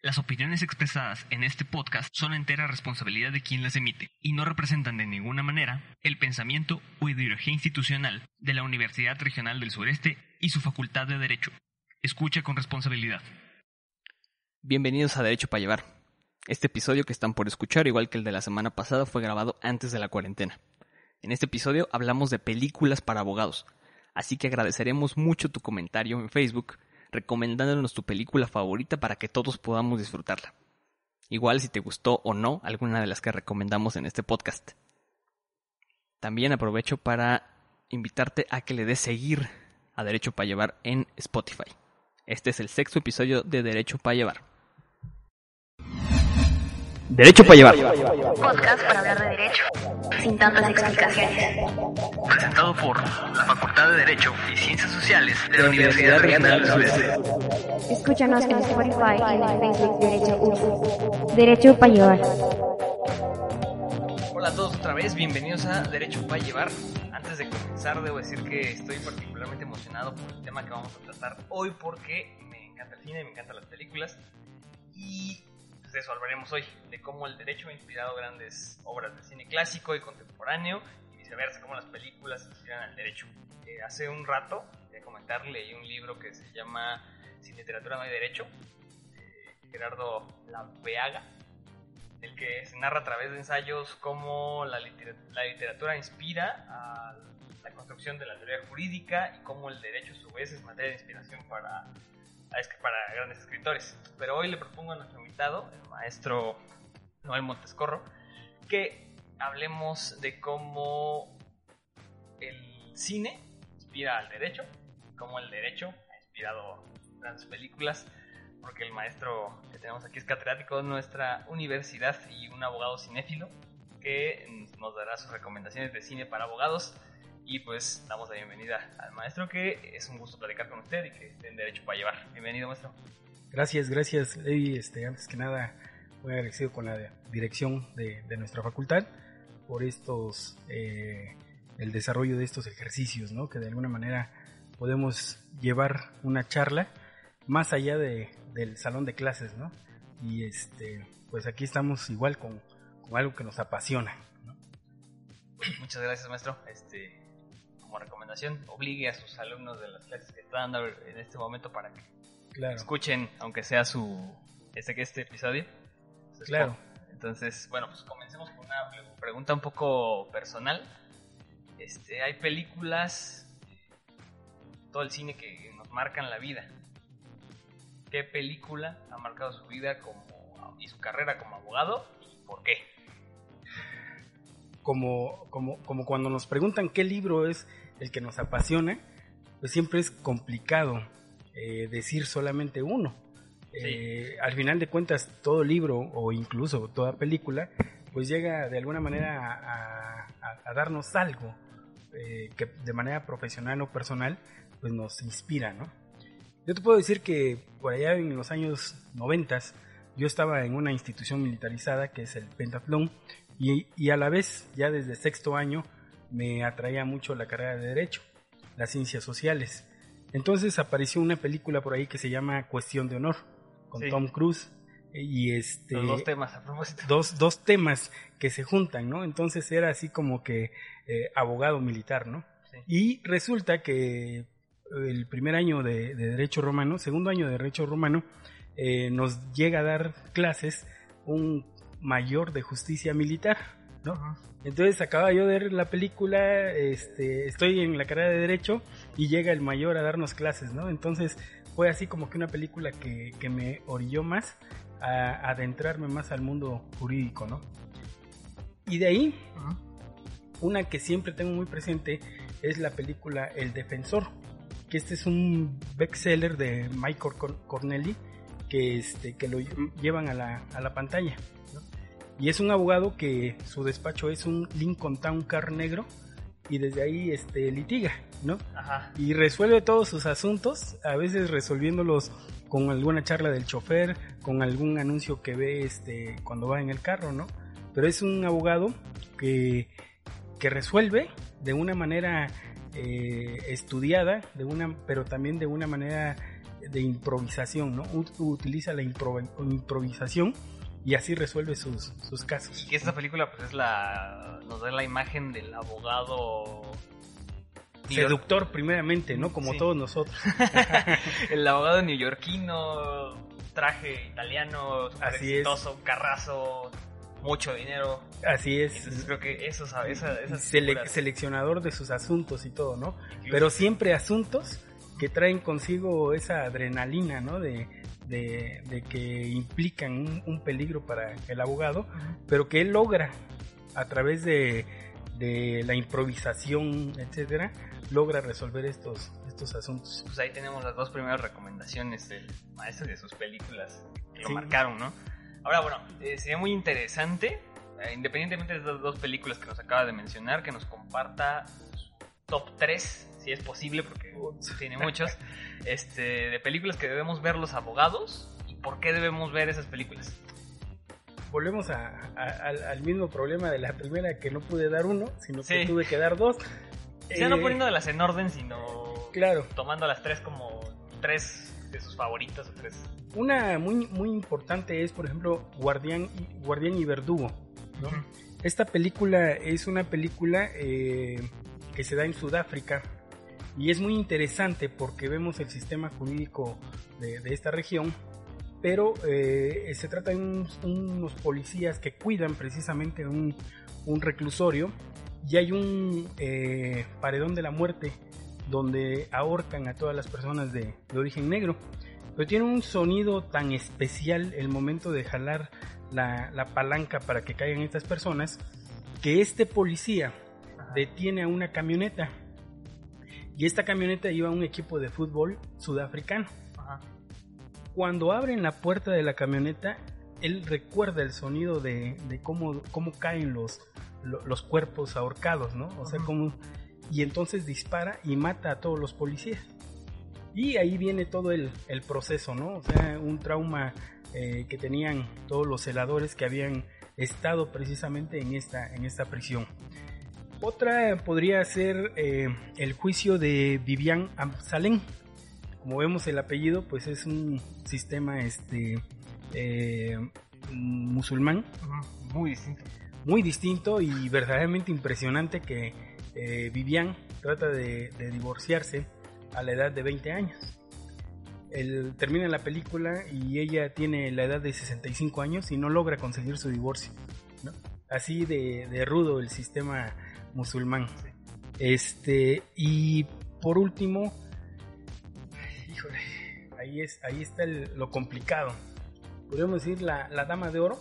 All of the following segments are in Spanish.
Las opiniones expresadas en este podcast son entera responsabilidad de quien las emite y no representan de ninguna manera el pensamiento o ideología institucional de la Universidad Regional del Sureste y su Facultad de Derecho. Escucha con responsabilidad. Bienvenidos a Derecho para Llevar. Este episodio que están por escuchar, igual que el de la semana pasada, fue grabado antes de la cuarentena. En este episodio hablamos de películas para abogados, así que agradeceremos mucho tu comentario en Facebook recomendándonos tu película favorita para que todos podamos disfrutarla. Igual si te gustó o no alguna de las que recomendamos en este podcast. También aprovecho para invitarte a que le des seguir a Derecho para Llevar en Spotify. Este es el sexto episodio de Derecho para Llevar. Derecho para llevar. Podcast para hablar de derecho, sin tantas explicaciones. Presentado por la Facultad de Derecho y Ciencias Sociales de la Universidad Regional del Sureste. Escúchanos en Spotify y en el Facebook Derecho. Derecho para llevar. Hola a todos otra vez, bienvenidos a Derecho para Llevar. Antes de comenzar, debo decir que estoy particularmente emocionado por el tema que vamos a tratar hoy porque me encanta el cine, me encantan las películas y de eso hablaremos hoy, de cómo el derecho ha inspirado grandes obras de cine clásico y contemporáneo y viceversa, cómo las películas inspiran al derecho. Eh, hace un rato, voy a comentar, leí un libro que se llama Sin literatura no hay derecho, de Gerardo Laveaga, el que se narra a través de ensayos cómo la, liter la literatura inspira a la construcción de la teoría jurídica y cómo el derecho a su vez es materia de inspiración para para grandes escritores. Pero hoy le propongo a nuestro invitado, el maestro Noel Montescorro, que hablemos de cómo el cine inspira al derecho, cómo el derecho ha inspirado grandes películas, porque el maestro que tenemos aquí es catedrático de nuestra universidad y un abogado cinéfilo que nos dará sus recomendaciones de cine para abogados. Y pues damos la bienvenida al maestro, que es un gusto platicar con usted y que esté en derecho para llevar. Bienvenido, maestro. Gracias, gracias, Levi. Este, antes que nada, muy agradecido con la dirección de, de nuestra facultad por estos, eh, el desarrollo de estos ejercicios, ¿no? Que de alguna manera podemos llevar una charla más allá de, del salón de clases, ¿no? Y este, pues aquí estamos igual con, con algo que nos apasiona. ¿no? Muchas gracias, maestro. Este, como recomendación, obligue a sus alumnos de las clases que están dando en este momento para que Claro, escuchen, aunque sea su este, este episodio. Entonces, Claro. Entonces, bueno, pues comencemos con una pre- pregunta un poco personal. Este, hay películas, todo el cine que nos marcan la vida. ¿Qué película ha marcado su vida como y su carrera como abogado y por qué? Como, como, como cuando nos preguntan qué libro es el que nos apasiona, pues siempre es complicado eh, decir solamente uno. Eh, al final de cuentas, todo libro o incluso toda película, pues llega de alguna manera a, a- a darnos algo eh, que de manera profesional o personal, pues nos inspira, ¿no? Yo te puedo decir que por allá en los años noventas, yo estaba en una institución militarizada que es el Pentatlón y, y a la vez, ya desde sexto año, me atraía mucho la carrera de Derecho, las ciencias sociales. Entonces apareció una película por ahí que se llama Cuestión de Honor, con Sí. Tom Cruise. Y este, Los dos temas a propósito. dos, dos temas que se juntan, ¿no? Entonces era así como que eh, abogado militar, ¿no? Sí. Y resulta que el primer año de, de Derecho Romano, segundo año de Derecho Romano, eh, nos llega a dar clases un mayor de justicia militar, ¿no? Entonces acababa yo de ver la película, este, estoy en la carrera de Derecho y llega el mayor a darnos clases, ¿no? Entonces fue así como que una película que, que me orilló más a adentrarme más al mundo jurídico, ¿no? Y de ahí, una que siempre tengo muy presente es la película El Defensor, que este es un bestseller de Michael Cor- Cornelli que, este, que lo lle- llevan a la, a la pantalla. Y es un abogado que su despacho es un Lincoln Town Car negro y desde ahí este, litiga, ¿no? Ajá. y resuelve todos sus asuntos, a veces resolviéndolos con alguna charla del chofer, con algún anuncio que ve este cuando va en el carro, ¿no? Pero es un abogado que, que resuelve de una manera eh, estudiada, de una, pero también de una manera de improvisación, ¿no? Utiliza la impro- improvisación y así resuelve sus, sus casos. Y que esta película pues es la nos da la imagen del abogado Seductor primeramente, ¿no? Como Sí. todos nosotros. el abogado neoyorquino, traje italiano, Así es. exitoso, carrazo, mucho dinero. Así es. Entonces creo que eso, esa, esas Sele- figuras- seleccionador de sus asuntos y todo, ¿no? incluso- Pero siempre asuntos que traen consigo esa adrenalina, ¿no? De, de, de que implican un, un peligro para el abogado, pero que él logra a través de, de la improvisación, etcétera, logra resolver estos, estos asuntos. pues ahí tenemos las dos primeras recomendaciones del maestro de sus películas que lo Sí. marcaron, ¿no? Ahora, bueno, eh, sería muy interesante, eh, independientemente de estas dos películas que nos acaba de mencionar, que nos comparta su top 3, si es posible, porque tiene muchos, este, de películas que debemos ver los abogados y por qué debemos ver esas películas. Volvemos a- a- al, al mismo problema de la primera, que no pude dar uno, sino que tuve que dar dos. O sea, no Eh, poniéndolas en orden, sino Claro, tomando las tres como tres de sus favoritas o tres. Una muy, muy importante es, por ejemplo, Guardián y, Guardián y Verdugo. Esta película es una película eh, que se da en Sudáfrica y es muy interesante porque vemos el sistema jurídico de, esta región, pero eh, se trata de unos, policías que cuidan precisamente un, reclusorio y hay un eh, paredón de la muerte donde ahorcan a todas las personas de, de origen negro. Pero tiene un sonido tan especial el momento de jalar la, la palanca para que caigan estas personas que este policía detiene a una camioneta y esta camioneta iba un equipo de fútbol sudafricano. Ajá. Cuando abren la puerta de la camioneta, él recuerda el sonido de, de cómo, cómo caen los, lo- los cuerpos ahorcados, ¿no? O sea, Ujú. cómo... Y entonces dispara y mata a todos los policías. Y ahí viene todo el, el proceso, ¿no? O sea, un trauma eh, que tenían todos los celadores que habían estado precisamente en esta, en esta prisión. Otra podría ser eh, el juicio de Vivian Amsalén. Como vemos el apellido, pues es un sistema este, eh, musulmán. Muy distinto. muy distinto y verdaderamente impresionante que eh, Vivian trata de, de divorciarse a la edad de 20 años. Él termina la película y ella tiene la edad de 65 años y no logra conseguir su divorcio. ¿no? Así de, de rudo el sistema musulmán. Este, y por último, híjole, ahí, es, ahí está el- lo complicado. Podríamos decir la, la Dama de Oro.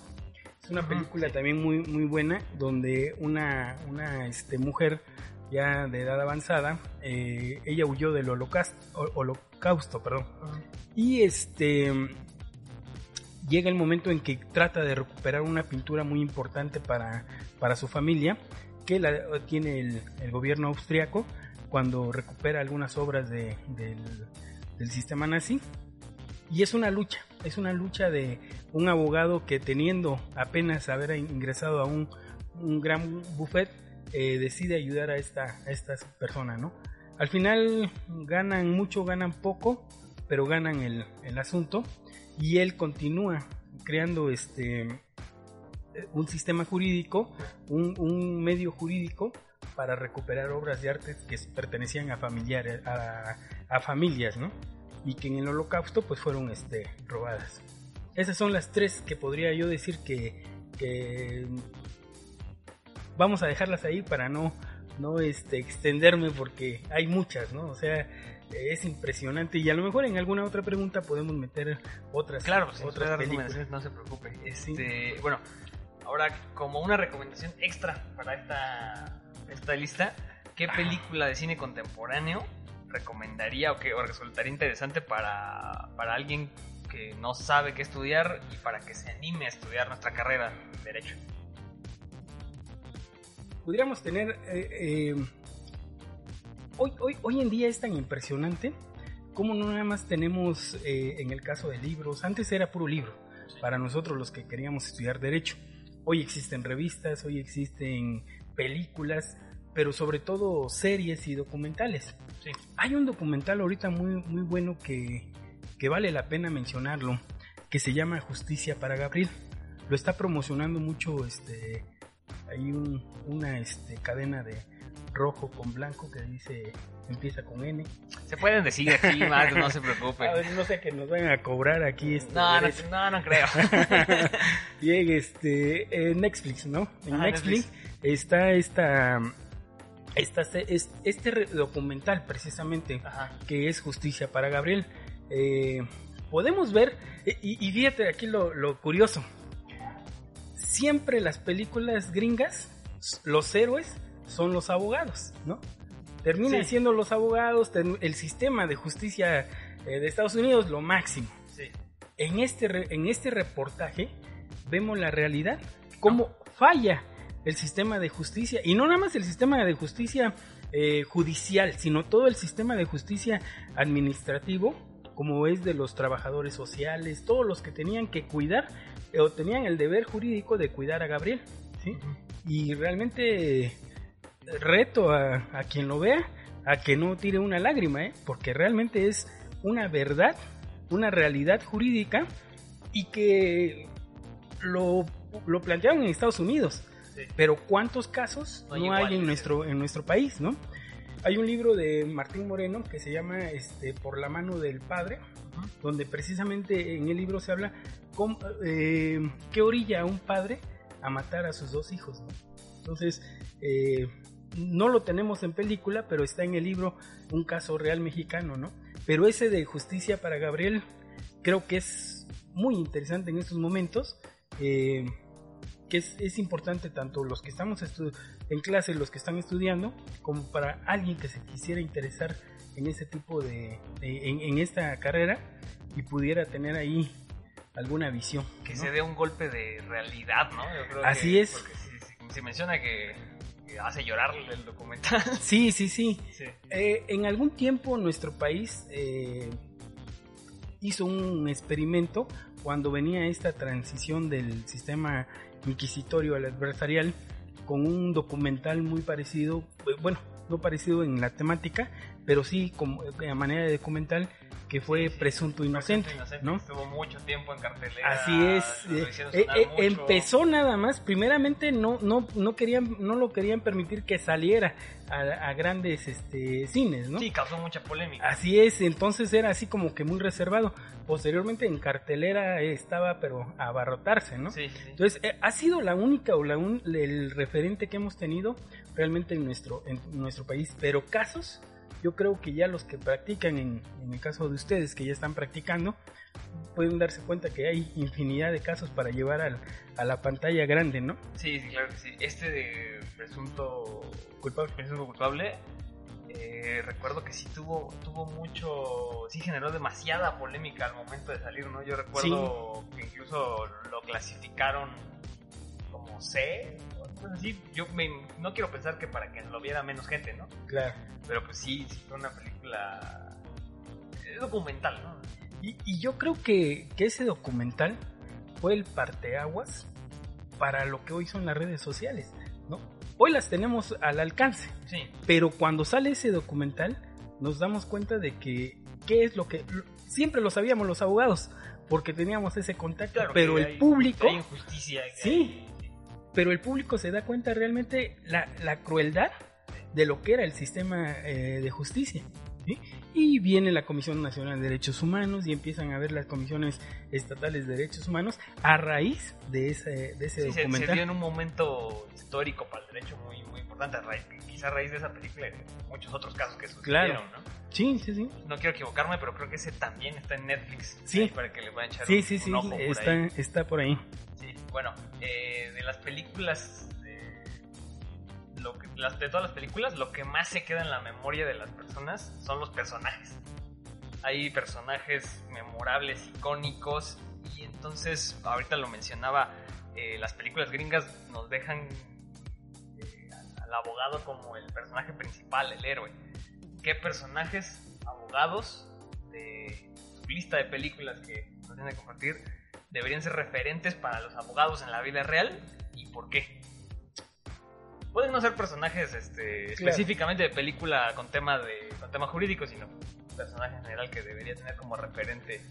Es una película sí. también muy, muy buena donde una, una este, mujer ya de edad avanzada, eh, ella huyó del holocausto, holocausto perdón, y este llega el momento en que trata de recuperar una pintura muy importante para, para su familia, que la tiene el, el gobierno austriaco cuando recupera algunas obras de- del, del sistema nazi. Y es una lucha, es una lucha de un abogado que teniendo apenas haber ingresado a un, un gran buffet, eh, decide ayudar a esta, a esta persona, ¿no? Al final ganan mucho, ganan poco, pero ganan el, el asunto y él continúa creando este un sistema jurídico, un, un medio jurídico para recuperar obras de arte que pertenecían a familiares, a, a familias, ¿no? Y que en el holocausto pues fueron este, robadas. Esas son las tres que podría yo decir que, que vamos a dejarlas ahí para no, no este, extenderme porque hay muchas, ¿no? O sea, es impresionante y a lo mejor en alguna otra pregunta podemos meter otras, Claro, pues, otras películas. no se preocupe. Este, Bueno, ahora como una recomendación extra para esta, esta lista, ¿qué película de cine contemporáneo recomendaría o que o resultaría interesante para, para alguien que no sabe qué estudiar y para que se anime a estudiar nuestra carrera de Derecho? Pudiéramos tener... eh, eh, hoy, hoy, hoy en día es tan impresionante como no nada más tenemos eh, en el caso de libros, antes era puro libro, para nosotros los que queríamos estudiar derecho. Hoy existen revistas, hoy existen películas, pero sobre todo series y documentales. Sí. Hay un documental ahorita muy, muy bueno que, que vale la pena mencionarlo, que se llama Justicia para Gabriel. Lo está promocionando mucho, este, hay un, una este, cadena de rojo con blanco que dice empieza con N. Se pueden decir aquí, más, no se preocupen. A ver, no sé que nos vayan a cobrar aquí. Este, No, no, derecho. no, no creo. Bien, este, en Netflix, ¿no? En Ajá, Netflix, está esta, esta, este, este documental precisamente Ajá. que es Justicia para Gabriel. Eh, podemos ver, eh, y, y fíjate aquí lo, lo curioso, siempre las películas gringas, los héroes son los abogados, ¿no? Terminan Sí. siendo los abogados, el sistema de justicia eh, de Estados Unidos lo máximo. Sí. En este, en este reportaje vemos la realidad, cómo falla el sistema de justicia, y no nada más el sistema de justicia eh, judicial, sino todo el sistema de justicia administrativo, como es de los trabajadores sociales, todos los que tenían que cuidar eh, o tenían el deber jurídico de cuidar a Gabriel. ¿sí? Y realmente reto a, a quien lo vea a que no tire una lágrima, ¿eh? porque realmente es una verdad, una realidad jurídica y que lo, lo plantearon en Estados Unidos. Sí. Pero ¿cuántos casos No no, hay en sí. nuestro, en nuestro país, no? Hay un libro de Martín Moreno que se llama este, Por la mano del padre, donde precisamente en el libro se habla cómo, eh, qué orilla a un padre a matar a sus dos hijos. ¿no? Entonces, eh, no lo tenemos en película, pero está en el libro un caso real mexicano, ¿no? Pero ese de justicia para Gabriel creo que es muy interesante en estos momentos. eh, que es, es importante tanto los que estamos en clase, los que están estudiando, como para alguien que se quisiera interesar en ese tipo de, de- en, en esta carrera y pudiera tener ahí alguna visión. Que ¿no? se dé un golpe de realidad, ¿no? Yo creo Así que- es. Porque si, si- si menciona que hace llorar el documental. Sí, sí, sí. Sí. Eh, en algún tiempo nuestro país eh, hizo un experimento cuando venía esta transición del sistema inquisitorio al adversarial con un documental muy parecido, eh, bueno, no parecido en la temática, pero sí como a manera de documental que fue Sí, sí. Presunto Inocente, Inocente, ¿no? Estuvo mucho tiempo en cartelera. Así es. eh, eh, eh, empezó nada más. Primeramente no no no querían no lo querían permitir que saliera a, a grandes este cines, ¿no? Sí, causó mucha polémica. Así es. Entonces era así como que muy reservado. Posteriormente en cartelera eh, estaba pero a abarrotarse, ¿no? Sí, sí, sí. Entonces eh, ha sido la única o la un- el referente que hemos tenido realmente en nuestro en nuestro país. Pero casos yo creo que ya los que practican, en, en el caso de ustedes que ya están practicando, pueden darse cuenta que hay infinidad de casos para llevar al- a la pantalla grande, ¿no? Sí, sí, claro que sí. Este de presunto Culpable. presunto culpable, eh, recuerdo que sí tuvo, tuvo mucho, sí generó demasiada polémica al momento de salir, ¿no? Yo recuerdo que incluso lo clasificaron como C, así. Yo me- no quiero pensar que para que lo viera menos gente, ¿no? Claro. Pero pues sí, sí fue una película eh, documental, ¿no? Y, y yo creo que, que ese documental fue el parteaguas para lo que hoy son las redes sociales, ¿no? Hoy las tenemos al alcance, Sí, pero cuando sale ese documental nos damos cuenta de que qué es lo que siempre lo sabíamos los abogados porque teníamos ese contacto, claro. pero el hay- público hay injusticia. Sí. hay- pero el público se da cuenta realmente la, la crueldad de lo que era el sistema eh, de justicia. ¿sí? Y viene la Comisión Nacional de Derechos Humanos y empiezan a ver las comisiones estatales de derechos humanos a raíz de ese, de ese Sí, se, se documental. dio en un momento histórico para el derecho muy, muy importante, a raíz, quizá a raíz de esa película y de muchos otros casos que sucedieron, Claro. ¿no? Sí, sí, sí. No quiero equivocarme, pero creo que ese también está en Netflix. Sí. Para que le puedan echar Sí, un, sí, un sí, ojo por está, ahí. está por ahí. Sí, bueno, eh, de las películas, de, lo que, las, de todas las películas, lo que más se queda en la memoria de las personas son los personajes. Hay personajes memorables, icónicos, y entonces, ahorita lo mencionaba, eh, las películas gringas nos dejan eh, al- al abogado como el personaje principal, el héroe. ¿Qué personajes, abogados de su lista de películas que nos tienen que compartir deberían ser referentes para los abogados en la vida real y por qué? Pueden no ser personajes este, Claro. específicamente de película con tema de con tema jurídico, sino personaje en general que debería tener como referente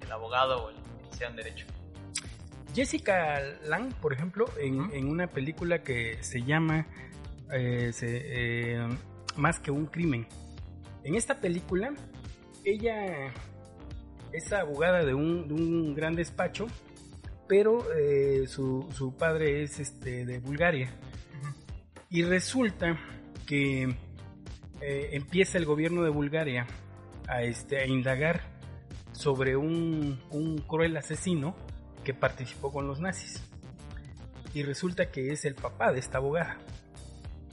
el abogado o el sea en derecho. Jessica Lang, por ejemplo, en, Ujú. en una película que se llama eh, se- eh, Más que un crimen. En esta película, ella es abogada de un, de un gran despacho, pero eh, su, su padre es este, de Bulgaria. Y resulta que eh, empieza el gobierno de Bulgaria a, este, a indagar sobre un, un cruel asesino que participó con los nazis. Y resulta que es el papá de esta abogada.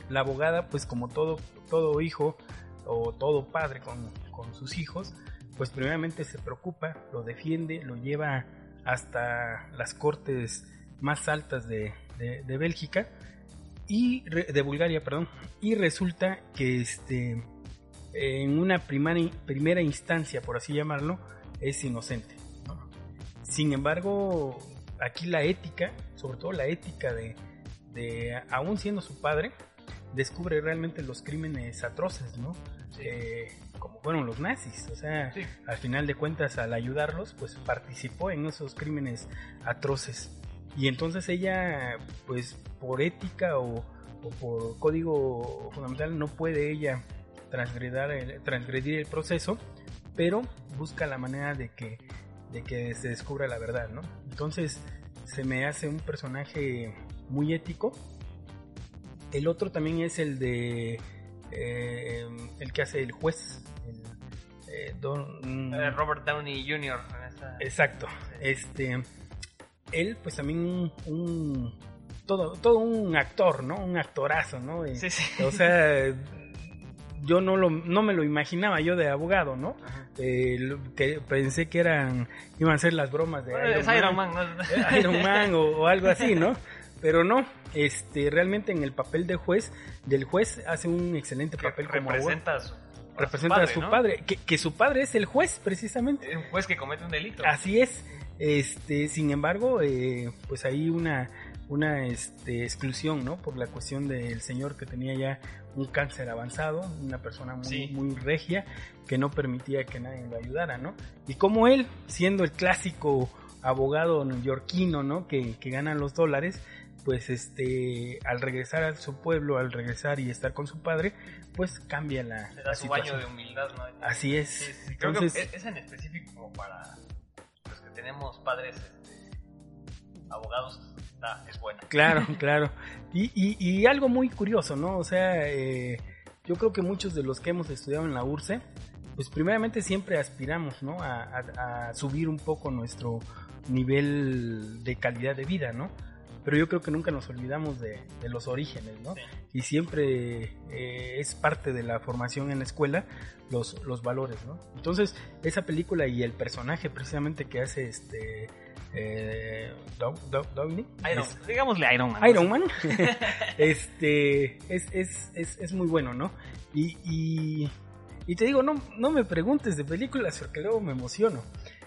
La abogada, pues como todo, todo hijo o todo padre con, con sus hijos, pues primeramente se preocupa, lo defiende, lo lleva hasta las cortes más altas de, de- de Bélgica y de Bulgaria, perdón, y resulta que este en una primera, primera instancia, por así llamarlo, es inocente. ¿no? Sin embargo, aquí la ética, sobre todo la ética de, de aún siendo su padre, descubre realmente los crímenes atroces, ¿no? Eh, como fueron los nazis, o sea, Sí. al final de cuentas al ayudarlos, pues participó en esos crímenes atroces. Y entonces ella, pues por ética o, o por código fundamental, no puede ella transgredir el, transgredir el proceso, pero busca la manera de que, de que se descubra la verdad, ¿no? Entonces se me hace un personaje muy ético. El otro también es el de eh, el que hace el juez. el, eh, Don- Eh, Robert Downey Jr. Exacto. Este, él, pues también un, un- todo, todo un actor, ¿no? Un actorazo, ¿no? Y, Sí, sí. O sea, yo no lo, no me lo imaginaba yo de abogado, ¿no? Eh, lo que pensé que eran, iban a ser las bromas de Bueno, Iron Man, Iron Man, ¿no? eh, Iron Man o, o algo así, ¿no? Pero no, este, realmente en el papel de juez, del juez hace un excelente que papel como abogado. representa a su, a Representa a su ¿no? padre, que, que su padre es el juez precisamente. Un juez que comete un delito. Así es. Este, sin embargo, eh, pues hay una, una este, exclusión, ¿no? Por la cuestión del señor que tenía ya un cáncer avanzado, una persona muy, Sí. muy regia, que no permitía que nadie lo ayudara, ¿no? Y como él, siendo el clásico abogado neoyorquino, ¿no? Que, que gana los dólares, pues este, al regresar a su pueblo, al regresar y estar con su padre, pues cambia la, Le la da su baño situación. de humildad, ¿no? Así es. Sí, sí, creo Entonces, que es en específico como para los que tenemos padres este, abogados, es buena. Claro, claro. Y, y, y algo muy curioso, ¿no? O sea, eh, yo creo que muchos de los que hemos estudiado en la URSE, pues primeramente siempre aspiramos, ¿no? A, a- a subir un poco nuestro nivel de calidad de vida, ¿no? Pero yo creo que nunca nos olvidamos de, de los orígenes, ¿no? Sí. Y siempre eh, es parte de la formación en la escuela los, los valores, ¿no? Entonces, esa película y el personaje precisamente que hace este... Eh, Downey, Iron, es- digámosle Iron Man. Iron Man este es, es, es, es muy bueno no y, y, y te digo no no me preguntes de películas porque luego me emociono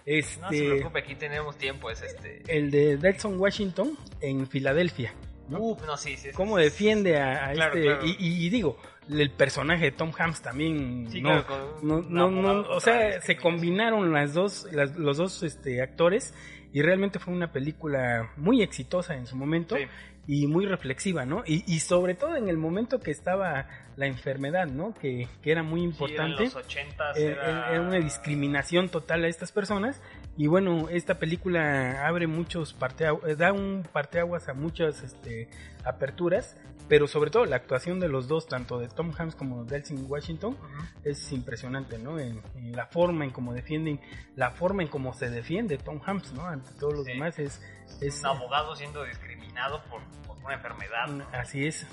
este No se preocupe, aquí tenemos tiempo, es este... el de Delson Washington en Filadelfia ¿no? Uh, no, sí, sí. cómo defiende a, a Claro, este claro. Y, digo el personaje de Tom Hanks también Sí, no, claro, no, no, o sea, se combinaron las dos, las- los dos este, actores y realmente fue una película muy exitosa en su momento Sí. y muy reflexiva, ¿no? Y, y sobre todo en el momento que estaba la enfermedad, ¿no? Que, que era muy Sí, importante. en los 80 Eh, era... era una discriminación total a estas personas y bueno esta película abre muchos parteaguas da un parteaguas a muchas este, aperturas pero sobre todo la actuación de los dos tanto de Tom Hanks como de Delsin Washington es impresionante no en, en la forma en cómo defienden la forma en cómo se defiende Tom Hanks no ante todos los Sí. demás es es Un abogado siendo discriminado por, por una enfermedad. ¿no? así es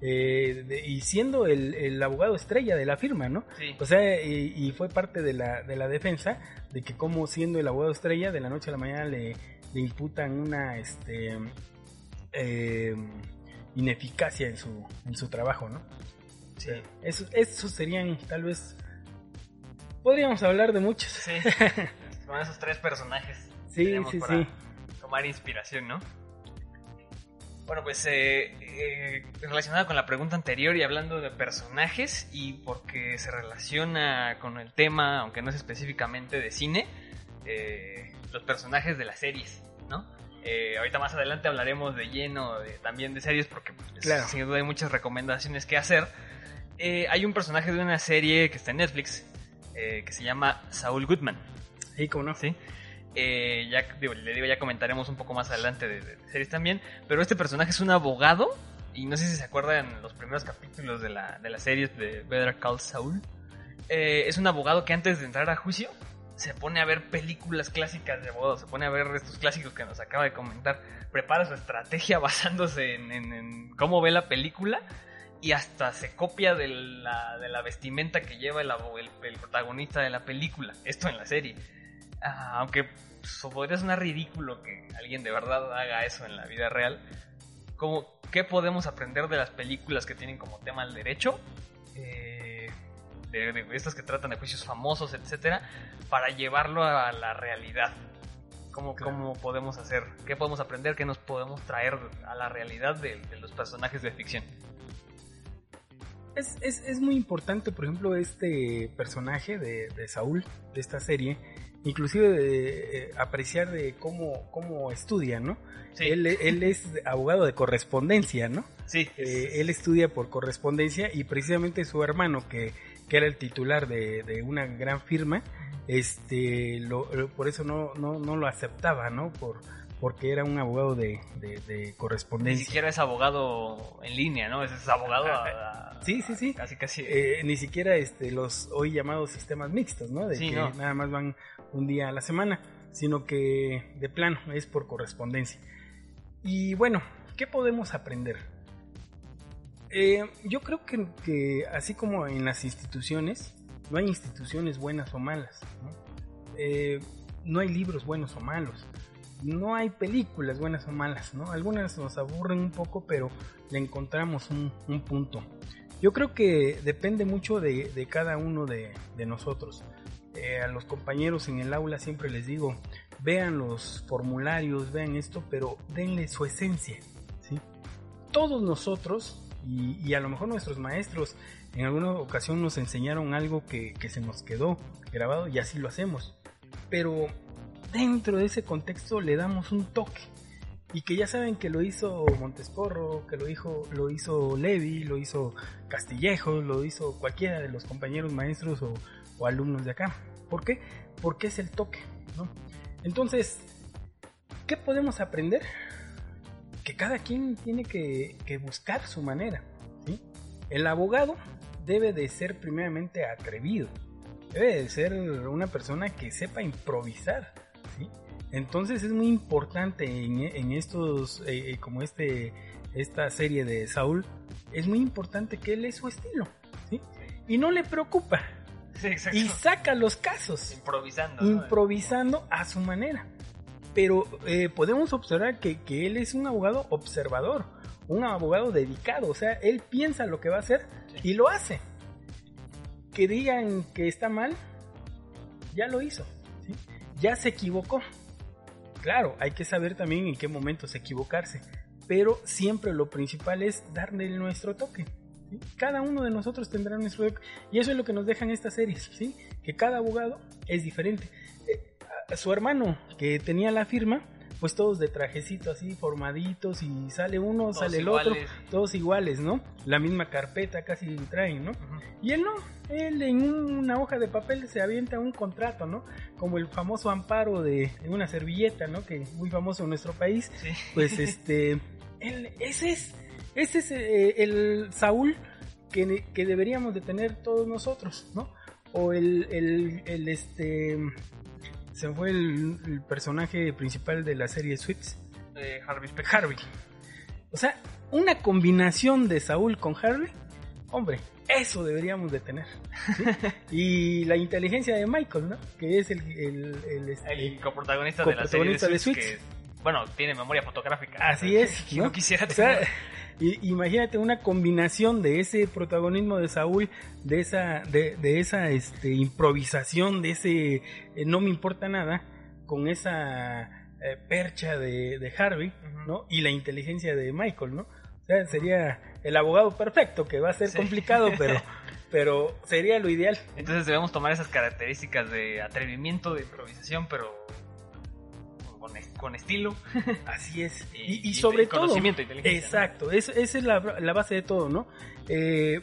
Eh, de- y siendo el, el abogado estrella de la firma no Sí. o sea, y, y fue parte de la, de la defensa de que como siendo el abogado estrella, de la noche a la mañana le, le imputan una este eh, ineficacia en su, en su trabajo, ¿no? sí. Eso, esos serían tal vez... Podríamos hablar de muchos. Sí. Con esos tres personajes. Sí, sí, para sí. Tomar inspiración, ¿no? Bueno, pues eh, eh, relacionado con la pregunta anterior y hablando de personajes y porque se relaciona con el tema, aunque no es específicamente de cine, eh, los personajes de las series, ¿no? Eh, ahorita más adelante hablaremos de lleno de- también de series porque pues, Claro. sin duda hay muchas recomendaciones que hacer. Eh, hay un personaje de una serie que está en Netflix que se llama Saul Goodman. Sí, como no. ¿sí? Eh, ya, le digo, ya comentaremos un poco más adelante de, series también. Pero este personaje es un abogado. Y no sé si se acuerdan los primeros capítulos de la, de serie de Better Call Saul. Eh, es un abogado que antes de entrar a juicio se pone a ver películas clásicas de abogados. Se pone a ver estos clásicos que nos acaba de comentar. Prepara su estrategia basándose en, cómo ve la película. Y hasta se copia de la, de la vestimenta que lleva el- el protagonista de la película. Esto en la serie. Ah, aunque pues, podría sonar ridículo que alguien de verdad haga eso en la vida real. Como, ¿Qué podemos aprender de las películas que tienen como tema el derecho? Eh, de, de estas que tratan de juicios famosos, etcétera, para llevarlo a la realidad. ¿Cómo, Claro. ¿Cómo podemos hacer? ¿Qué podemos aprender? ¿Qué nos podemos traer a la realidad de, de los personajes de ficción? Es, es, es muy importante, por ejemplo, este personaje de, de Saúl, de esta serie, inclusive de, eh, apreciar de cómo, cómo estudia, ¿no? Sí, Él, él es abogado de correspondencia, ¿no? sí, Eh, él estudia por correspondencia y precisamente su hermano, que, que era el titular de, de una gran firma, este, lo, por eso no, no, no lo aceptaba, ¿no? Por, porque era un abogado de, de- de ni correspondencia. siquiera es abogado en línea, ¿no? Es, es abogado a- a- Sí, sí, sí. Casi, casi. Eh, ni siquiera este, los hoy llamados sistemas mixtos, ¿no? De Sí, que no. nada más van un día a la semana, sino que de plano es por correspondencia. Y bueno, ¿qué podemos aprender? Eh, yo creo que, así como en las instituciones, no hay instituciones buenas o malas, ¿no? Eh, no hay libros buenos o malos, no hay películas buenas o malas, ¿no? Algunas nos aburren un poco, pero le encontramos un, un punto. Yo creo que depende mucho de, cada uno de nosotros. Eh, a los compañeros en el aula siempre les digo, vean los formularios, vean esto, pero denle su esencia. ¿sí? Todos nosotros, y, y a lo mejor nuestros maestros en alguna ocasión nos enseñaron algo que, que se nos quedó grabado y así lo hacemos. Pero dentro de ese contexto le damos un toque. Y que ya saben que lo hizo Montesporro, que lo hizo, lo hizo Levi, lo hizo Castillejo, lo hizo cualquiera de los compañeros maestros o, o alumnos de acá. ¿Por qué? Porque es el toque, ¿no? Entonces, ¿qué podemos aprender? Que cada quien tiene que, que buscar su manera, ¿sí? El abogado debe de ser primeramente atrevido, debe de ser una persona que sepa improvisar, ¿sí? Entonces es muy importante en, en estos, eh, eh, como este, esta serie de Saúl, es muy importante que él es su estilo, ¿sí? Y no le preocupa, Sí, y saca los casos, Improvisando. ¿no? improvisando a su manera. Pero eh, podemos observar que, que él es un abogado observador, un abogado dedicado, o sea, él piensa lo que va a hacer Sí. y lo hace. Que digan que está mal, ya lo hizo, ¿sí? ya se equivocó. Claro, hay que saber también en qué momentos equivocarse, pero siempre lo principal es darle nuestro toque. Cada uno de nosotros tendrá nuestro toque y eso es lo que nos dejan estas series, ¿sí? que cada abogado es diferente. Eh, su hermano que tenía la firma, pues todos de trajecito así formaditos y sale uno, Todos sale el otro, todos iguales, ¿no? La misma carpeta casi traen, ¿no? Y él no, él en una hoja de papel se avienta un contrato, ¿no? Como el famoso amparo de, de una servilleta, ¿no? Que muy famoso en nuestro país. Sí. Pues este, él, ese es, ese es eh, el Saúl que, que deberíamos de tener todos nosotros, ¿no? O el, el, el este, se fue el, el personaje principal de la serie Suits, Eh, Harvey Specter. Harvey. O sea, una combinación de Saúl con Harvey, hombre, eso deberíamos de tener. ¿sí? y la inteligencia de Michael, ¿no? Que es el, el, el, este, El coprotagonista de la serie de de Suits, Suits. que, bueno, tiene memoria fotográfica. Así es, no, ¿no? quisiera O sea, i- imagínate una combinación de ese protagonismo de Saúl, de esa, de, de esa este, improvisación, de ese eh, no me importa nada, con esa eh, percha de, de Harvey. ¿no? Y la inteligencia de Michael, ¿no? O sea, sería el abogado perfecto, que va a ser Sí. complicado, pero, pero sería lo ideal. Entonces debemos tomar esas características de atrevimiento, de improvisación, pero con, con estilo. Así es. Y- Y, sobre y todo... conocimiento, inteligencia, ¿no? Exacto, es- esa es la, la base de todo, ¿no? Eh,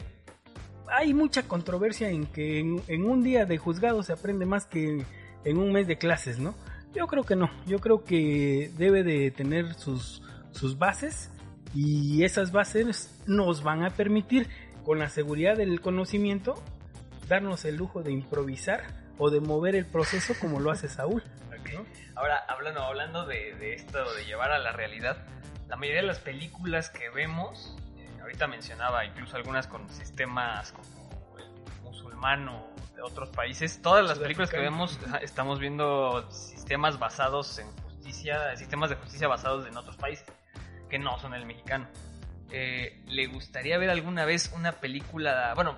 hay mucha controversia en que en, en un día de juzgado se aprende más que en un mes de clases, ¿no? Yo creo que no, yo creo que debe de tener sus, sus bases y esas bases nos van a permitir, con la seguridad del conocimiento, darnos el lujo de improvisar o de mover el proceso como lo hace Saúl. ¿No? Ahora, hablando, hablando de, de esto de llevar a la realidad, la mayoría de las películas que vemos, eh, ahorita mencionaba incluso algunas con sistemas como el musulmán o de otros países, todas las películas que vemos estamos viendo sistemas basados en justicia, sistemas de justicia basados en otros países, que no son el mexicano. Eh, ¿Le gustaría ver alguna vez una película, bueno,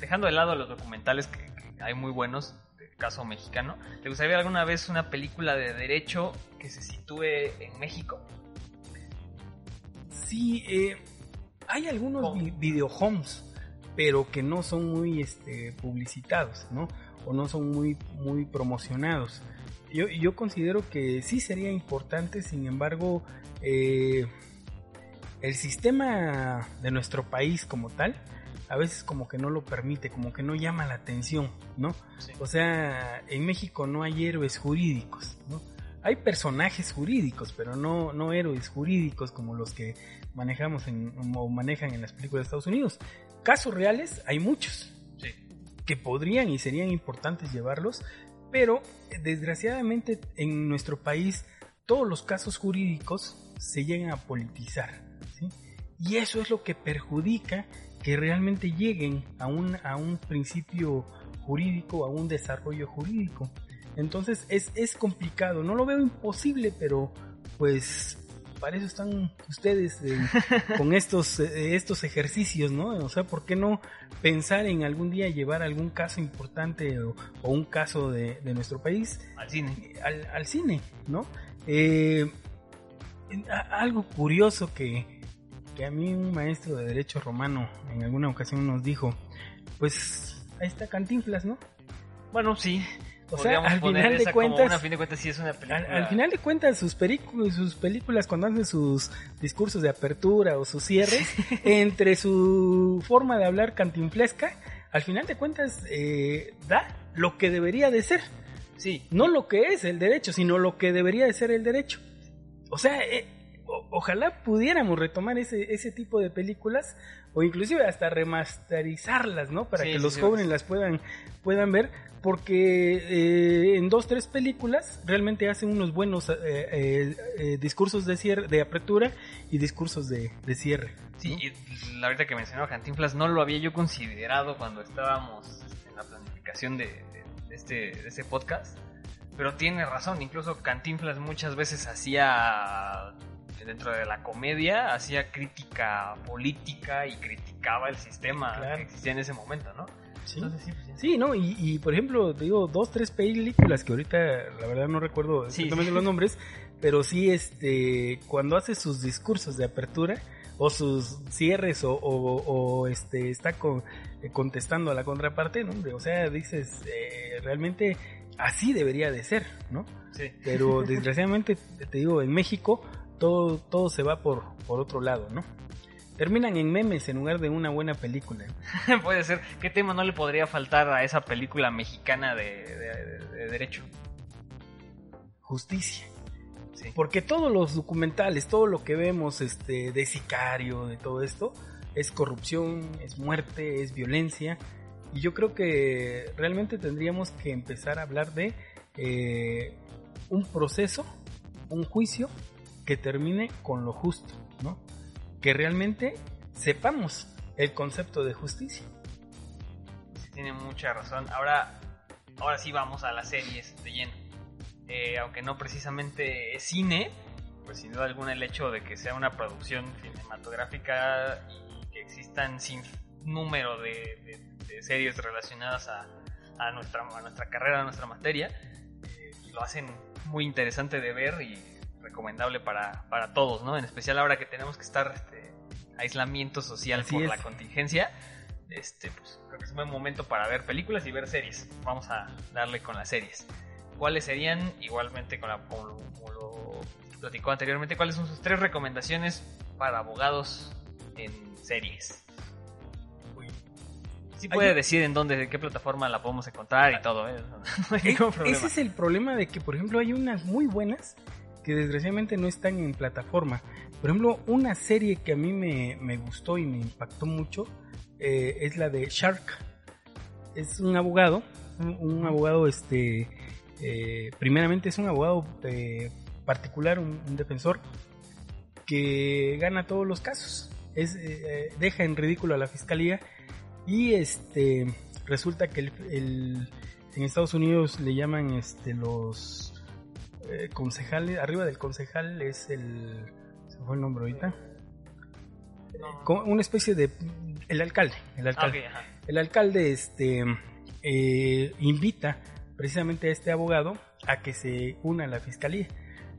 dejando de lado los documentales que, que hay muy buenos, caso mexicano, ¿le gustaría ver alguna vez una película de derecho que se sitúe en México? Sí, eh, hay algunos ¿Cómo? vi- videohomes, pero que no son muy este, publicitados, ¿no? O no son muy, muy promocionados. Yo, yo considero que sí sería importante, sin embargo, eh, el sistema de nuestro país como tal, a veces como que no lo permite, como que no llama la atención, ¿no? Sí. O sea, en México no hay héroes jurídicos, ¿no? Hay personajes jurídicos, pero no, no héroes jurídicos como los que manejamos en, o manejan en las películas de Estados Unidos. Casos reales hay muchos Sí. que podrían y serían importantes llevarlos, pero eh, desgraciadamente en nuestro país todos los casos jurídicos se llegan a politizar, ¿sí? Y eso es lo que perjudica que realmente lleguen a un, a un principio jurídico, a un desarrollo jurídico. Entonces es, es complicado, no lo veo imposible, pero pues para eso están ustedes eh, con estos, eh, estos ejercicios, ¿no? O sea, ¿por qué no pensar en algún día llevar algún caso importante o, o un caso de, de nuestro país Al cine. al, al cine, ¿no? Eh, algo curioso que, que a mí un maestro de derecho romano en alguna ocasión nos dijo, pues ahí está Cantinflas, ¿no? Bueno, sí. O sea, al final de cuentas, una, a fin de cuentas sí es una película. al, al final de cuentas sus películas cuando hacen sus discursos de apertura o sus cierres, entre su forma de hablar cantinflesca, al final de cuentas eh, da lo que debería de ser. Sí. no lo que es el derecho, sino lo que debería de ser el derecho. O sea, eh, o- ojalá pudiéramos retomar ese, ese tipo de películas o inclusive hasta remasterizarlas, ¿no? Para Sí, que los sí, jóvenes las puedan, puedan ver, porque eh, en dos, tres películas realmente hacen unos buenos eh, eh, discursos de cierre, de apertura y discursos de, de cierre. Sí, ¿no? y la ahorita que mencionaba Cantinflas no lo había yo considerado cuando estábamos este, en la planificación de, de- de este, de este podcast. Pero tiene razón, incluso Cantinflas muchas veces hacía, dentro de la comedia, hacía crítica política y criticaba el sistema Claro. que existía en ese momento, ¿no? Sí. Entonces, sí, pues. Sí, ¿no? Y, y, por ejemplo, te digo, dos, tres películas que ahorita la verdad no recuerdo exactamente sí. los nombres, pero sí, este, cuando hace sus discursos de apertura o sus cierres o, o- o, este, está con- eh, contestando a la contraparte, ¿no? O sea, dices, eh, realmente así debería de ser, ¿no? Sí. Pero desgraciadamente, te digo, en México todo, todo se va por, por otro lado, ¿no? Terminan en memes en lugar de una buena película. Puede ser. ¿Qué tema no le podría faltar a esa película mexicana de, de- de derecho? Justicia. Sí. Porque todos los documentales, todo lo que vemos este, de sicario, de todo esto, es corrupción, es muerte, es violencia. Y yo creo que realmente tendríamos que empezar a hablar de eh, un proceso, un juicio que termine con lo justo, ¿no? Que realmente sepamos el concepto de justicia. Sí, tiene mucha razón. Ahora, ahora sí vamos a las series de lleno. Eh, aunque no precisamente es cine, pues sin duda alguna el hecho de que sea una producción cinematográfica y que existan sin número de, de- de series relacionadas a, a nuestra, a nuestra carrera, a nuestra materia, eh, lo hacen muy interesante de ver y recomendable para, para todos, ¿no? En especial ahora que tenemos que estar este, aislamiento social Así por es. la contingencia. Este, pues creo que es un buen momento para ver películas y ver series. Vamos a darle con las series. ¿Cuáles serían, igualmente con la, como, lo, como lo platicó anteriormente, cuáles son sus tres recomendaciones para abogados en series? Sí puede un- decir en dónde, en qué plataforma la podemos encontrar y todo, ¿eh? No hay E- ningún problema. Ese es el problema de que, por ejemplo, hay unas muy buenas que desgraciadamente no están en plataforma. Por ejemplo, una serie que a mí me, me gustó y me impactó mucho eh, es la de Shark. Es un abogado, un, un abogado, este, eh, primeramente es un abogado eh, particular, un, un defensor que gana todos los casos. Es, deja en ridículo a la fiscalía y este resulta que el, el- en Estados Unidos le llaman este los eh, concejales, arriba del concejal es el se fue el nombre ahorita. No. Como una especie de el alcalde, el alcalde. ajá. El alcalde este eh, invita precisamente a este abogado a que se una a la fiscalía.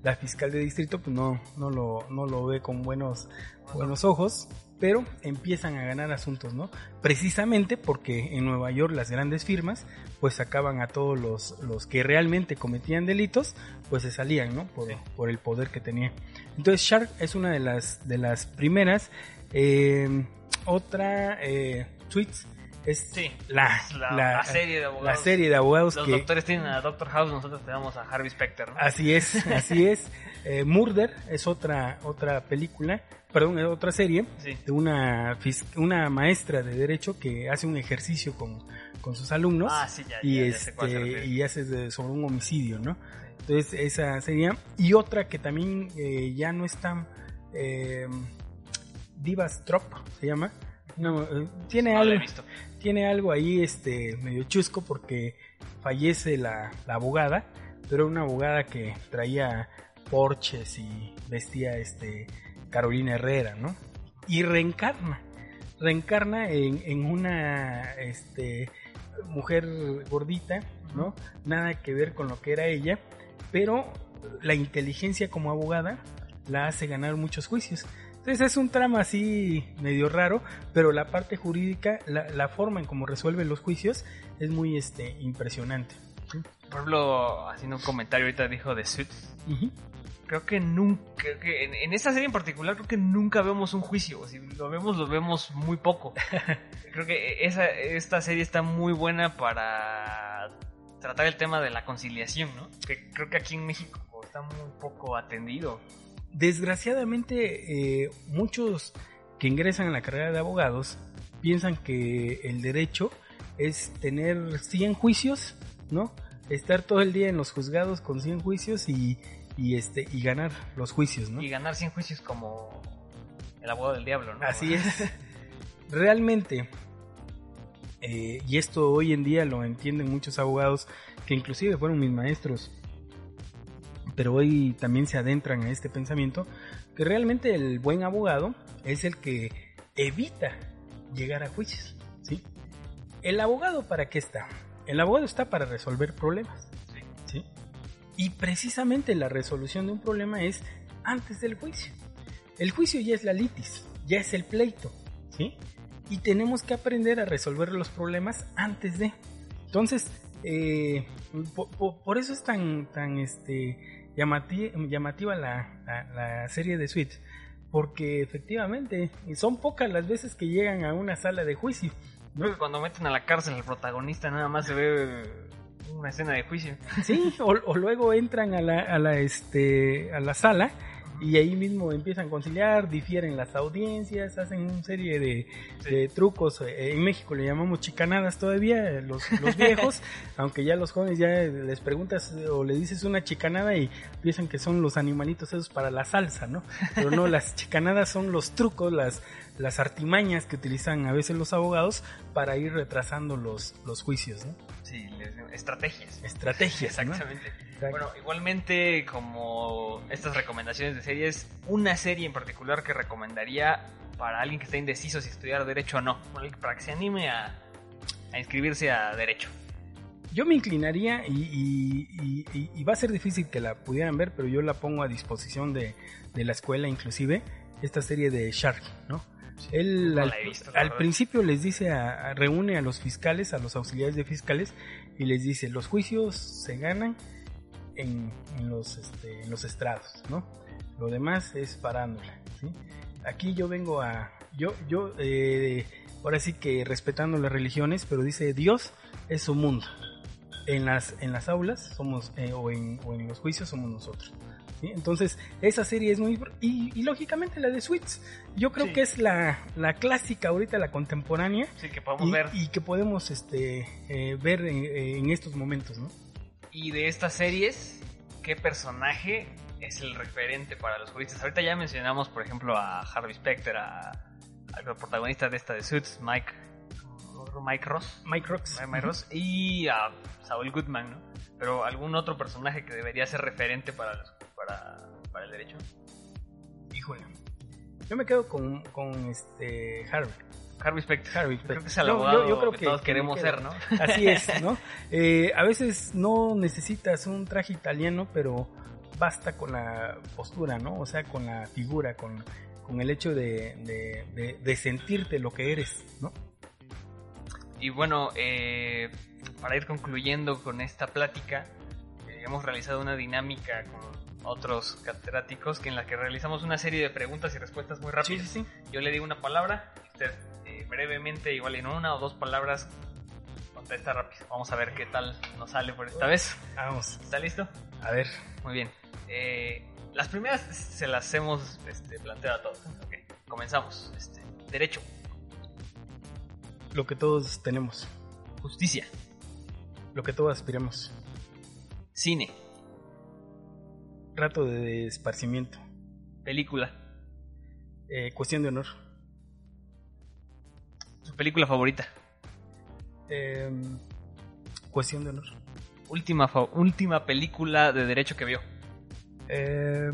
La fiscal de distrito pues no, no, lo, no lo ve con buenos, buenos ojos, pero empiezan a ganar asuntos, ¿no? Precisamente porque en Nueva York las grandes firmas pues sacaban a todos los, los que realmente cometían delitos, pues se salían, ¿no? Por, Sí. por el poder que tenía. Entonces Shark es una de las, de las primeras. Eh, otra, eh, Tweets, es Sí, la, es la, la- la serie de abogados. la serie de abogados Los que... doctores tienen a Doctor House, nosotros tenemos a Harvey Specter, ¿no? Así es, así es. Eh, Murder es otra, otra película, perdón, es otra serie Sí. de una, una maestra de derecho que hace un ejercicio con, con sus alumnos Ah, sí, ya, y, ya, ya este, y hace de- sobre un homicidio, ¿no? Entonces esa sería. Y otra que también eh, ya no está... Eh, Divas Trop se llama. No, eh, tiene No lo he algo visto. Tiene algo ahí este medio chusco porque fallece la, la abogada, pero una abogada que traía porches y vestía este Carolina Herrera, ¿no? Y reencarna, reencarna en, en una este mujer gordita, ¿no? Nada que ver con lo que era ella, pero la inteligencia como abogada la hace ganar muchos juicios. Entonces es un trama así medio raro, pero la parte jurídica, la, la forma en cómo resuelve los juicios es muy este impresionante. Por ejemplo, haciendo un comentario ahorita dijo de Suits. Ujú. Creo que nunca, creo que en, en esa serie en particular creo que nunca vemos un juicio. Si lo vemos, lo vemos muy poco. creo que esa, esta serie está muy buena para tratar el tema de la conciliación, ¿no? Que creo que aquí en México está muy poco atendido. Desgraciadamente, eh, muchos que ingresan a la carrera de abogados piensan que el derecho es tener 100 juicios, ¿no? Estar todo el día en los juzgados con 100 juicios y, y, este, y ganar los juicios, ¿no? Y ganar 100 juicios como el abogado del diablo, ¿no? Así es. Realmente, eh, y esto hoy en día lo entienden muchos abogados que inclusive fueron mis maestros, pero hoy también se adentran a este pensamiento, que realmente el buen abogado es el que evita llegar a juicios. ¿sí? ¿El abogado para qué está? El abogado está para resolver problemas. Sí. Y precisamente la resolución de un problema es antes del juicio. El juicio ya es la litis, ya es el pleito, ¿sí? Y tenemos que aprender a resolver los problemas antes de. Entonces, eh, po- po- por, eso es tan, tan este, llamati- llamativa la, la- la serie de Suits, porque efectivamente son pocas las veces que llegan a una sala de juicio. ¿no? Creo que cuando meten a la cárcel al protagonista nada más se ve una escena de juicio. Sí, o, o luego entran a la, a la, este, a la sala y ahí mismo empiezan a conciliar, difieren las audiencias, hacen una serie de, de trucos. Eh, En México le llamamos chicanadas todavía, los, los viejos, aunque ya los jóvenes ya les preguntas o le dices una chicanada y piensan que son los animalitos esos para la salsa, ¿no? Pero no, las chicanadas son los trucos, las, las artimañas que utilizan a veces los abogados para ir retrasando los, los juicios, ¿no? Les- estrategias. Estrategias. Exactamente. Bueno, igualmente como estas recomendaciones de series, una serie en particular que recomendaría para alguien que está indeciso si estudiar derecho o no, para que se anime a, a inscribirse a derecho. Yo me inclinaría y, y- y- y- y va a ser difícil que la pudieran ver, pero yo la pongo a disposición de, de la escuela inclusive, esta serie de Shark, ¿no? Él No al, visto, principio les dice, a- a- reúne a los fiscales, a los auxiliares de fiscales, y les dice, los juicios se ganan en, en los, este, en los estrados, ¿no? Lo demás es parándola, ¿sí? Aquí yo vengo a, yo, yo, eh, ahora sí que respetando las religiones, pero dice Dios es su mundo. En las, en las aulas somos, eh, o, en, o en los juicios somos nosotros. ¿Sí? Entonces, esa serie es muy... Y, y lógicamente la de Sweets, yo creo Sí. que es la, la clásica ahorita, la contemporánea, Sí, que podemos y, ver. y que podemos este, eh, ver en, en estos momentos, ¿no? Y de estas series, ¿qué personaje es el referente para los juristas? Ahorita ya mencionamos, por ejemplo, a Harvey Specter, a, al protagonista de esta de Suits, Mike, Mike Ross. Mike Rocks. Mike Ross, y a Saul Goodman, ¿no? Pero algún otro personaje que debería ser referente para, los- para, para el derecho. Híjole. Yo me quedo con, con este Harvey. Harvey Specter. Harvey Creo que es Specter. el Yo- abogado yo- yo creo que, que- todos que queremos ser, ¿no? Así es, ¿no? Eh, a veces no necesitas un traje italiano, pero basta con la postura, ¿no? O sea, con la figura, con, con el hecho de, de- de- de sentirte lo que eres, ¿no? Y bueno, eh, para ir concluyendo con esta plática, eh, hemos realizado una dinámica con otros catedráticos que en la que realizamos una serie de preguntas y respuestas muy rápidas. sí, sí. Yo le digo una palabra, usted eh, brevemente, igual en una o dos palabras, contesta rápido. Vamos a ver qué tal nos sale por esta vez. Vamos, ¿Está listo? a ver. Muy bien. Eh, las primeras se las hemos este, planteado a todos. Ok, comenzamos. Este, derecho, Lo que todos tenemos, justicia, lo que todos aspiramos. cine, Rato de esparcimiento, película. eh, cuestión de honor. Su película favorita. Eh, cuestión de honor. Última, fa- última película de derecho que vio. Eh,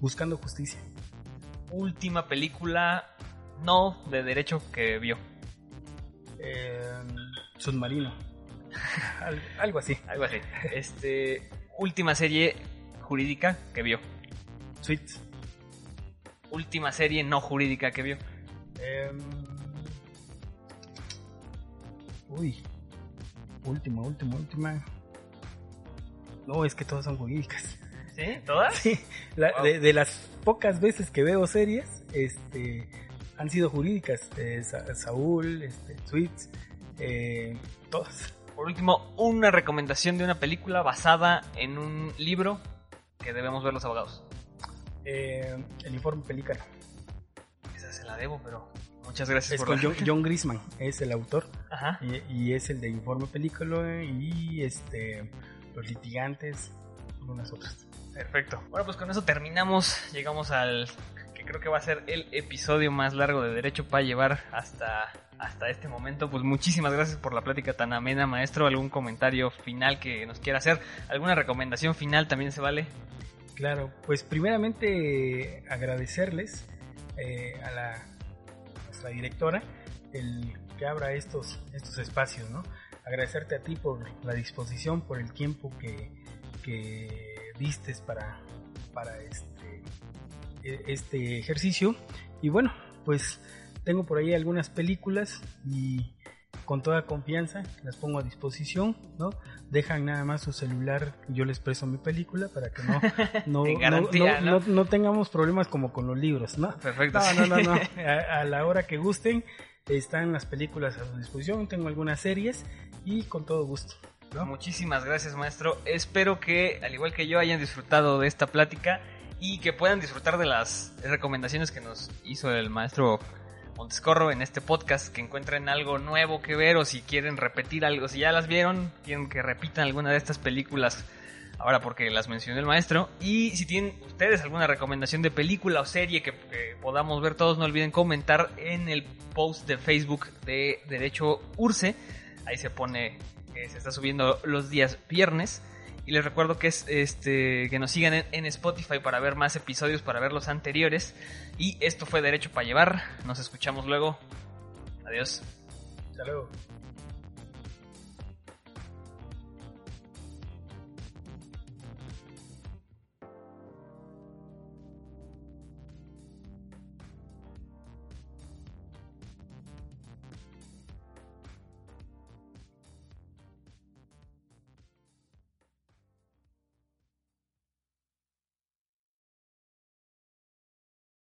buscando justicia. Última película no de derecho que vio. Eh, submarino. Al- algo así. Algo así. Este, última serie jurídica que vio. Sweets. Última serie no jurídica que vio. Em, uy. Última, última, última. No, es que todas son jurídicas. ¿Sí? ¿Todas? Sí, la- Wow. de, de las pocas veces que veo series, este, han sido jurídicas. Eh, Sa- Saúl, este, Sweets, eh, todas. Por último, una recomendación de una película basada en un libro que debemos ver los abogados. Eh, el informe Pelícano. Esa se la debo, pero muchas gracias Es por con la- John, John Grisman, es el autor. Ajá. Y, y es el de Informe Película y este los litigantes, algunas otras. Perfecto. Bueno, pues con eso terminamos. Llegamos al que creo que va a ser el episodio más largo de Derecho para llevar hasta, hasta este momento. Pues muchísimas gracias por la plática tan amena, maestro. ¿Algún comentario final que nos quiera hacer? ¿Alguna recomendación final también se vale? Claro, pues primeramente agradecerles eh, a la nuestra directora el que abra estos estos espacios, ¿no? Agradecerte a ti por la disposición, por el tiempo que, que distes para para este e- este ejercicio y bueno, pues tengo por ahí algunas películas y con toda confianza las pongo a disposición, ¿no? Dejan nada más su celular, yo les presto mi película para que no no, garantía, no- ¿no? no- tengamos problemas como con los libros, ¿no? Perfecto. No, no, no. A, a la hora que gusten, están las películas a su disposición. Tengo algunas series y con todo gusto. Muchísimas gracias, maestro. Espero que, al igual que yo, hayan disfrutado de esta plática y que puedan disfrutar de las recomendaciones que nos hizo el maestro Montescorro en este podcast, que encuentren algo nuevo que ver o si quieren repetir algo, si ya las vieron, quieren que repitan alguna de estas películas ahora porque las mencionó el maestro. Y si tienen ustedes alguna recomendación de película o serie que, podamos ver todos, no olviden comentar en el post de Facebook de Derecho Urce. Ahí se pone que se está subiendo los días viernes. Y les recuerdo que es este que nos sigan en, en Spotify para ver más episodios, para ver los anteriores. Y esto fue Derecho para llevar. Nos escuchamos luego. Adiós. Hasta luego.